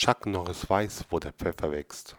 Chuck Norris weiß, wo der Pfeffer wächst.